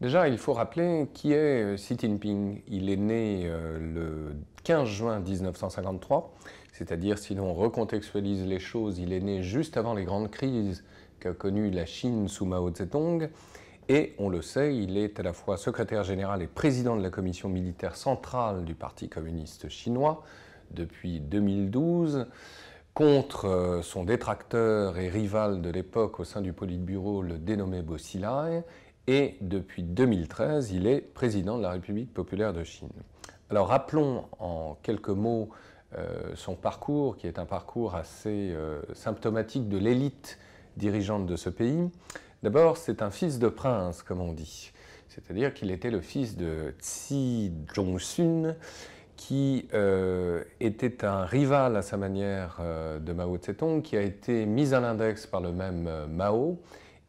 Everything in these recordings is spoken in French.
Déjà, il faut rappeler qui est Xi Jinping. Il est né le 15 juin 1953, c'est-à-dire si l'on recontextualise les choses, il est né juste avant les grandes crises qu'a connues la Chine sous Mao Zedong. Et on le sait, il est à la fois secrétaire général et président de la commission militaire centrale du Parti communiste chinois depuis 2012 contre euh, son détracteur et rival de l'époque au sein du Politburo, le dénommé Bo Xilai, et depuis 2013, il est président de la République populaire de Chine. Alors rappelons en quelques mots euh, son parcours, qui est un parcours assez euh, symptomatique de l'élite dirigeante de ce pays. D'abord, c'est un fils de prince, comme on dit. C'est-à-dire qu'il était le fils de Tsi Jong-sun, qui euh, était un rival à sa manière de Mao Tse-tung, qui a été mis à l'index par le même Mao,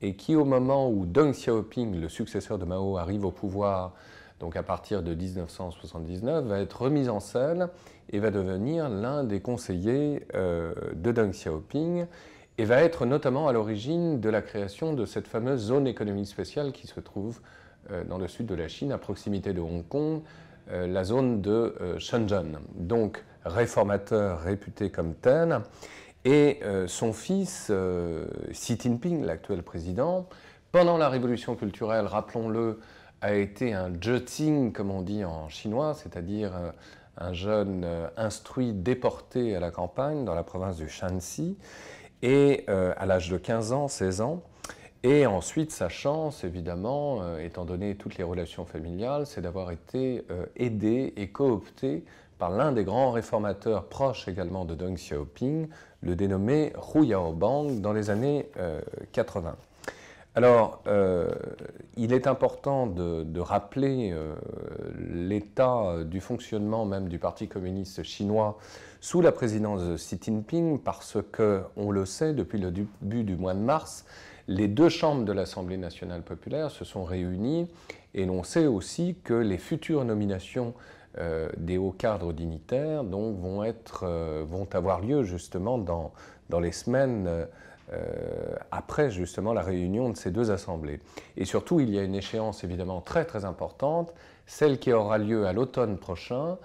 et qui, au moment où Deng Xiaoping, le successeur de Mao, arrive au pouvoir donc à partir de 1979, va être remis en scène et va devenir l'un des conseillers euh, de Deng Xiaoping et va être notamment à l'origine de la création de cette fameuse zone économique spéciale qui se trouve euh, dans le sud de la Chine, à proximité de Hong Kong, euh, la zone de Shenzhen. Donc réformateur réputé comme tel. Et son fils, Xi Jinping, l'actuel président, pendant la révolution culturelle, rappelons-le, a été un jeting, comme on dit en chinois, c'est-à-dire euh, un jeune euh, instruit déporté à la campagne dans la province du Shanxi, et euh, à l'âge de 15 ans, 16 ans. Et ensuite, sa chance, évidemment, étant donné toutes les relations familiales, c'est d'avoir été aidé et coopté par l'un des grands réformateurs proches également de Deng Xiaoping, le dénommé Hu Yaobang, dans les années 80. Alors, euh, il est important de, rappeler euh, l'état du fonctionnement même du Parti communiste chinois sous la présidence de Xi Jinping, parce que, on le sait, depuis le début du mois de mars, les deux chambres de l'Assemblée nationale populaire se sont réunies, et l'on sait aussi que les futures nominations euh, des hauts cadres dignitaires vont, être, vont avoir lieu justement dans, dans les semaines euh, après justement la réunion de ces deux assemblées. Et surtout, il y a une échéance évidemment très très importante, celle qui aura lieu à l'automne prochain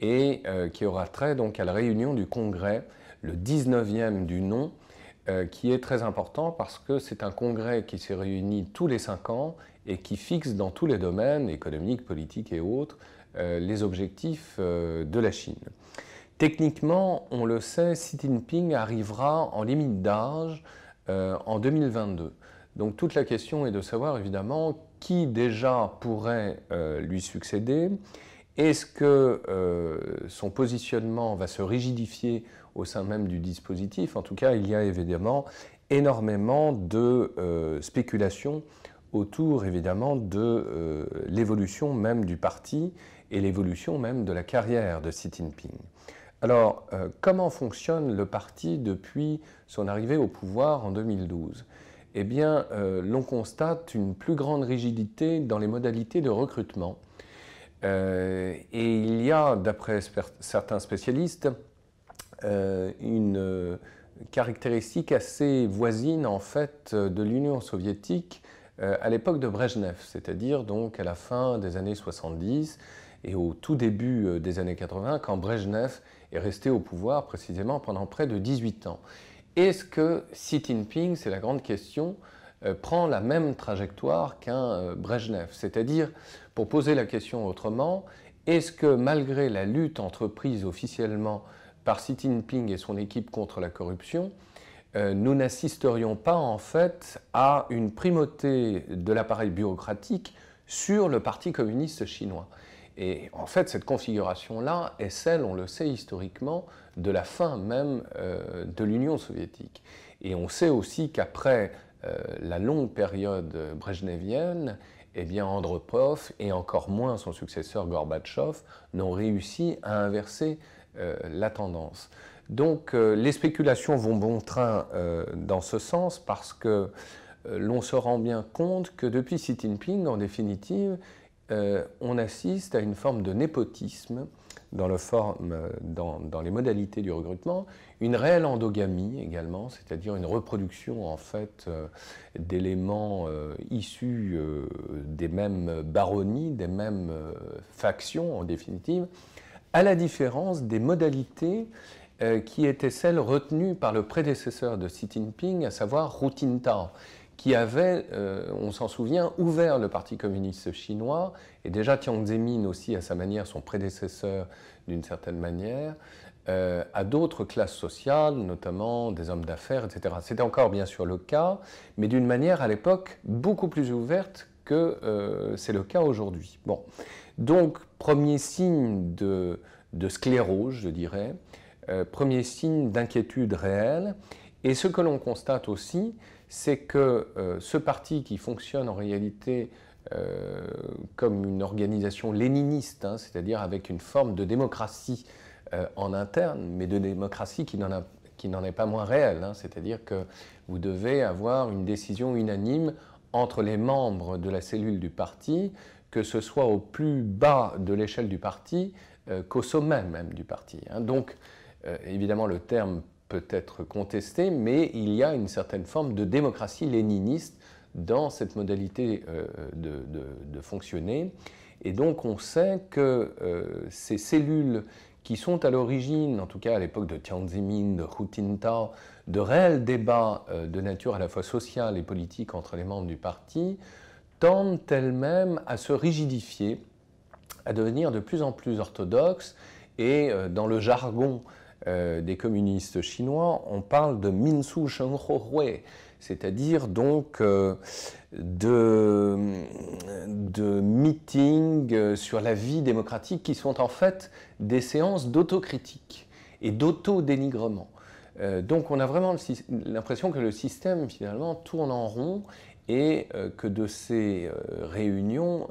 et euh, qui aura trait donc à la réunion du Congrès, le 19e du nom, euh, qui est très important parce que c'est un congrès qui s'est réuni tous les cinq ans et qui fixe dans tous les domaines, économiques, politiques et autres, les objectifs de la Chine. Techniquement, on le sait, Xi Jinping arrivera en limite d'âge euh, en 2022. Donc toute la question est de savoir évidemment qui déjà pourrait euh, lui succéder. Est-ce que euh, son positionnement va se rigidifier au sein même du dispositif? En tout cas, il y a évidemment énormément de spéculations autour évidemment de l'évolution même du parti et l'évolution même de la carrière de Xi Jinping. Alors, euh, comment fonctionne le parti depuis son arrivée au pouvoir en 2012 Eh bien, euh, l'on constate une plus grande rigidité dans les modalités de recrutement. Euh, et il y a, d'après certains spécialistes, une caractéristique assez voisine en fait de l'Union soviétique à l'époque de Brejnev, c'est-à-dire donc à la fin des années 70 et au tout début des années 80, quand Brejnev est resté au pouvoir précisément pendant près de 18 ans. Est-ce que Xi Jinping, c'est la grande question, euh, prend la même trajectoire qu'un euh, Brejnev C'est-à-dire, pour poser la question autrement, est-ce que malgré la lutte entreprise officiellement par Xi Jinping et son équipe contre la corruption, euh, nous n'assisterions pas en fait à une primauté de l'appareil bureaucratique sur le Parti communiste chinois? Et en fait, cette configuration-là est celle, on le sait historiquement, de la fin même euh, de l'Union soviétique. Et on sait aussi qu'après euh, la longue période brejnevienne, eh bien Andropov et encore moins son successeur Gorbatchev n'ont réussi à inverser euh, la tendance. Donc les spéculations vont bon train dans ce sens parce que l'on se rend bien compte que depuis Xi Jinping, en définitive, euh, on assiste à une forme de népotisme dans, les modalités du recrutement, une réelle endogamie également, c'est-à-dire une reproduction en fait d'éléments issus des mêmes baronnies, des mêmes factions en définitive, à la différence des modalités qui étaient celles retenues par le prédécesseur de Xi Jinping, à savoir Hu Jintao qui avait, euh, on s'en souvient, ouvert le Parti communiste chinois, et déjà Jiang Zemin aussi, à sa manière, son prédécesseur d'une certaine manière, euh, à d'autres classes sociales, notamment des hommes d'affaires, etc. C'était encore bien sûr le cas, mais d'une manière à l'époque beaucoup plus ouverte que euh, c'est le cas aujourd'hui. Bon. Donc, premier signe de, de sclérose, je dirais, premier signe d'inquiétude réelle, et ce que l'on constate aussi, c'est que euh, ce parti qui fonctionne en réalité euh, comme une organisation léniniste, hein, c'est-à-dire avec une forme de démocratie euh, en interne, mais de démocratie qui n'en est pas moins réelle, hein, c'est-à-dire que vous devez avoir une décision unanime entre les membres de la cellule du parti, que ce soit au plus bas de l'échelle du parti qu'au sommet même du parti. Hein. Donc, évidemment, le terme peut être contesté, mais il y a une certaine forme de démocratie léniniste dans cette modalité euh, de, fonctionner. Et donc on sait que euh, ces cellules qui sont à l'origine, en tout cas à l'époque de Jiang de Hu Jintao, de réels débats euh, de nature à la fois sociale et politique entre les membres du parti, tendent elles-mêmes à se rigidifier, à devenir de plus en plus orthodoxes et dans le jargon euh, des communistes chinois, on parle de Minsu Hui, c'est-à-dire donc euh, de, meetings euh, sur la vie démocratique qui sont en fait des séances d'autocritique et d'auto-dénigrement. donc on a vraiment l'impression que le système finalement tourne en rond et que de ces réunions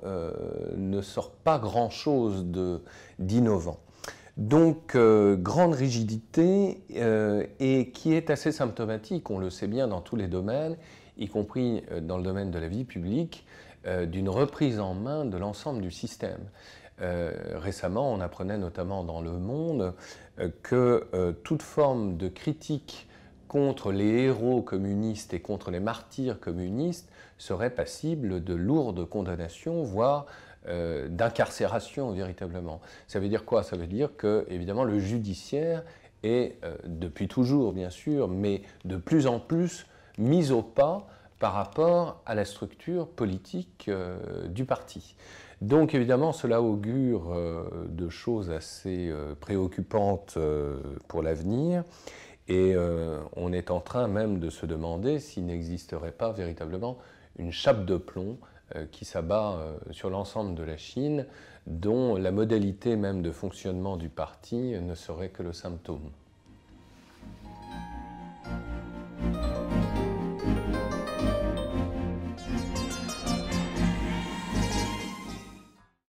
ne sort pas grand-chose d'innovant. Donc, euh, grande rigidité euh, et qui est assez symptomatique, on le sait bien dans tous les domaines, y compris euh, dans le domaine de la vie publique, d'une reprise en main de l'ensemble du système. récemment, on apprenait notamment dans Le Monde que toute forme de critique contre les héros communistes et contre les martyrs communistes serait passible de lourdes condamnations, voire euh, d'incarcération véritablement. Ça veut dire quoi? Ça veut dire que, évidemment, le judiciaire est, euh, depuis toujours bien sûr, mais de plus en plus mis au pas par rapport à la structure politique euh, du parti. Donc évidemment, cela augure de choses assez préoccupantes pour l'avenir. Et on est en train même de se demander s'il n'existerait pas véritablement une chape de plomb qui s'abat euh, sur l'ensemble de la Chine, dont la modalité même de fonctionnement du parti ne serait que le symptôme.